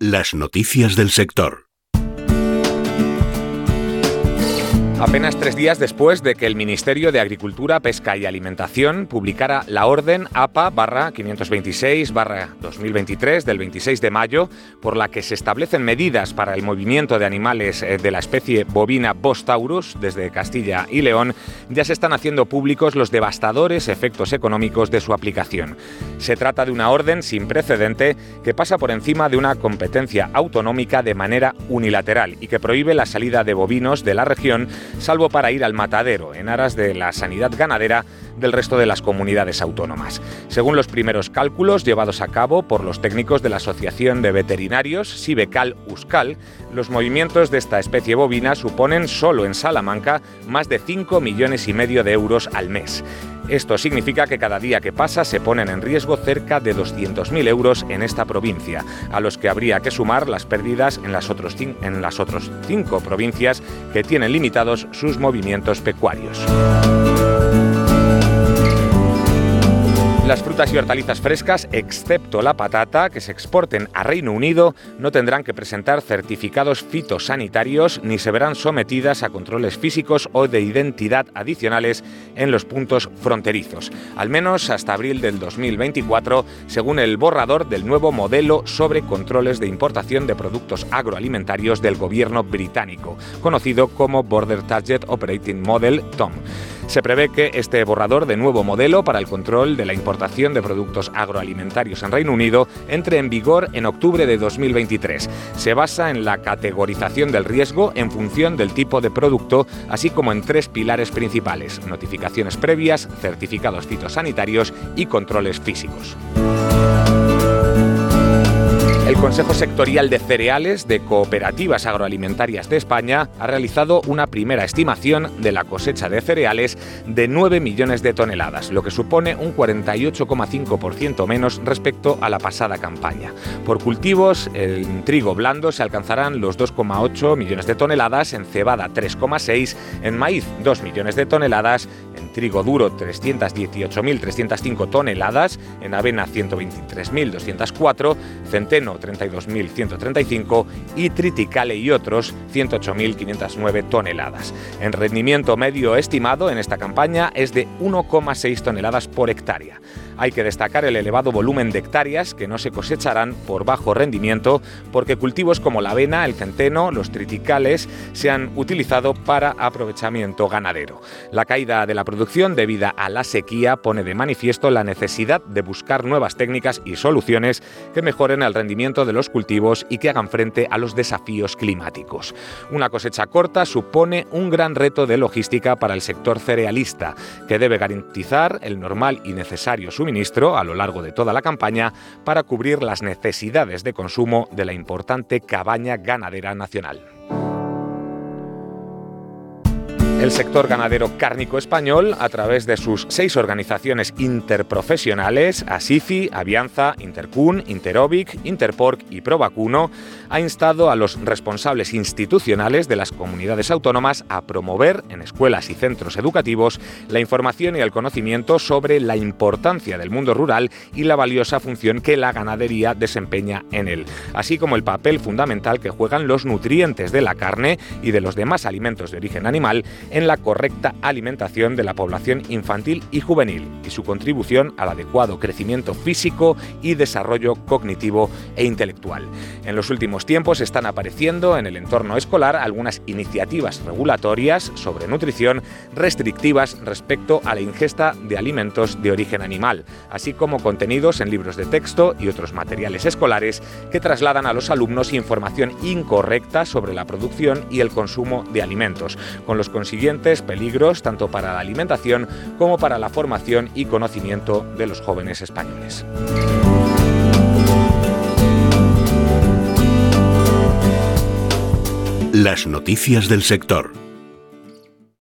Las noticias del sector. Apenas tres días después de que el Ministerio de Agricultura, Pesca y Alimentación publicara la orden APA 526 2023 del 26 de mayo, por la que se establecen medidas para el movimiento de animales eh, de la especie bovina Bostaurus desde Castilla y León, ya se están haciendo públicos los devastadores efectos económicos de su aplicación. Se trata de una orden sin precedente que pasa por encima de una competencia autonómica de manera unilateral y que prohíbe la salida de bovinos de la región salvo para ir al matadero en aras de la sanidad ganadera del resto de las comunidades autónomas. Según los primeros cálculos llevados a cabo por los técnicos de la Asociación de Veterinarios Sibecal-Uscal, los movimientos de esta especie bovina suponen solo en Salamanca más de 5 millones y medio de euros al mes. Esto significa que cada día que pasa se ponen en riesgo cerca de 200.000 euros en esta provincia, a los que habría que sumar las pérdidas en las, otros en las otras cinco provincias que tienen limitados sus movimientos pecuarios. Las frutas y hortalizas frescas, excepto la patata, que se exporten a Reino Unido, no tendrán que presentar certificados fitosanitarios ni se verán sometidas a controles físicos o de identidad adicionales en los puntos fronterizos, al menos hasta abril del 2024, según el borrador del nuevo modelo sobre controles de importación de productos agroalimentarios del gobierno británico, conocido como Border Target Operating Model TOM. Se prevé que este borrador de nuevo modelo para el control de la importación de productos agroalimentarios en Reino Unido entre en vigor en octubre de 2023. Se basa en la categorización del riesgo en función del tipo de producto, así como en tres pilares principales, notificaciones previas, certificados fitosanitarios y controles físicos. Consejo Sectorial de Cereales de Cooperativas Agroalimentarias de España ha realizado una primera estimación de la cosecha de cereales de 9 millones de toneladas, lo que supone un 48,5% menos respecto a la pasada campaña. Por cultivos, en trigo blando se alcanzarán los 2,8 millones de toneladas, en cebada 3,6, en maíz 2 millones de toneladas, en trigo duro 318.305 toneladas, en avena 123.204, centeno 32.135 y triticale y otros 108.509 toneladas. En rendimiento medio estimado en esta campaña es de 1,6 toneladas por hectárea. Hay que destacar el elevado volumen de hectáreas que no se cosecharán por bajo rendimiento porque cultivos como la avena, el centeno, los triticales se han utilizado para aprovechamiento ganadero. La caída de la producción debida a la sequía pone de manifiesto la necesidad de buscar nuevas técnicas y soluciones que mejoren el rendimiento de los cultivos y que hagan frente a los desafíos climáticos. Una cosecha corta supone un gran reto de logística para el sector cerealista, que debe garantizar el normal y necesario suministro ministro a lo largo de toda la campaña para cubrir las necesidades de consumo de la importante cabaña ganadera nacional. El sector ganadero cárnico español, a través de sus seis organizaciones interprofesionales, ASICI, Avianza, Intercun, Interobic, Interporc y Provacuno, ha instado a los responsables institucionales de las comunidades autónomas a promover en escuelas y centros educativos la información y el conocimiento sobre la importancia del mundo rural y la valiosa función que la ganadería desempeña en él, así como el papel fundamental que juegan los nutrientes de la carne y de los demás alimentos de origen animal en la correcta alimentación de la población infantil y juvenil y su contribución al adecuado crecimiento físico y desarrollo cognitivo e intelectual. En los últimos tiempos están apareciendo en el entorno escolar algunas iniciativas regulatorias sobre nutrición restrictivas respecto a la ingesta de alimentos de origen animal, así como contenidos en libros de texto y otros materiales escolares que trasladan a los alumnos información incorrecta sobre la producción y el consumo de alimentos, con los siguientes peligros tanto para la alimentación como para la formación y conocimiento de los jóvenes españoles. Las noticias del sector.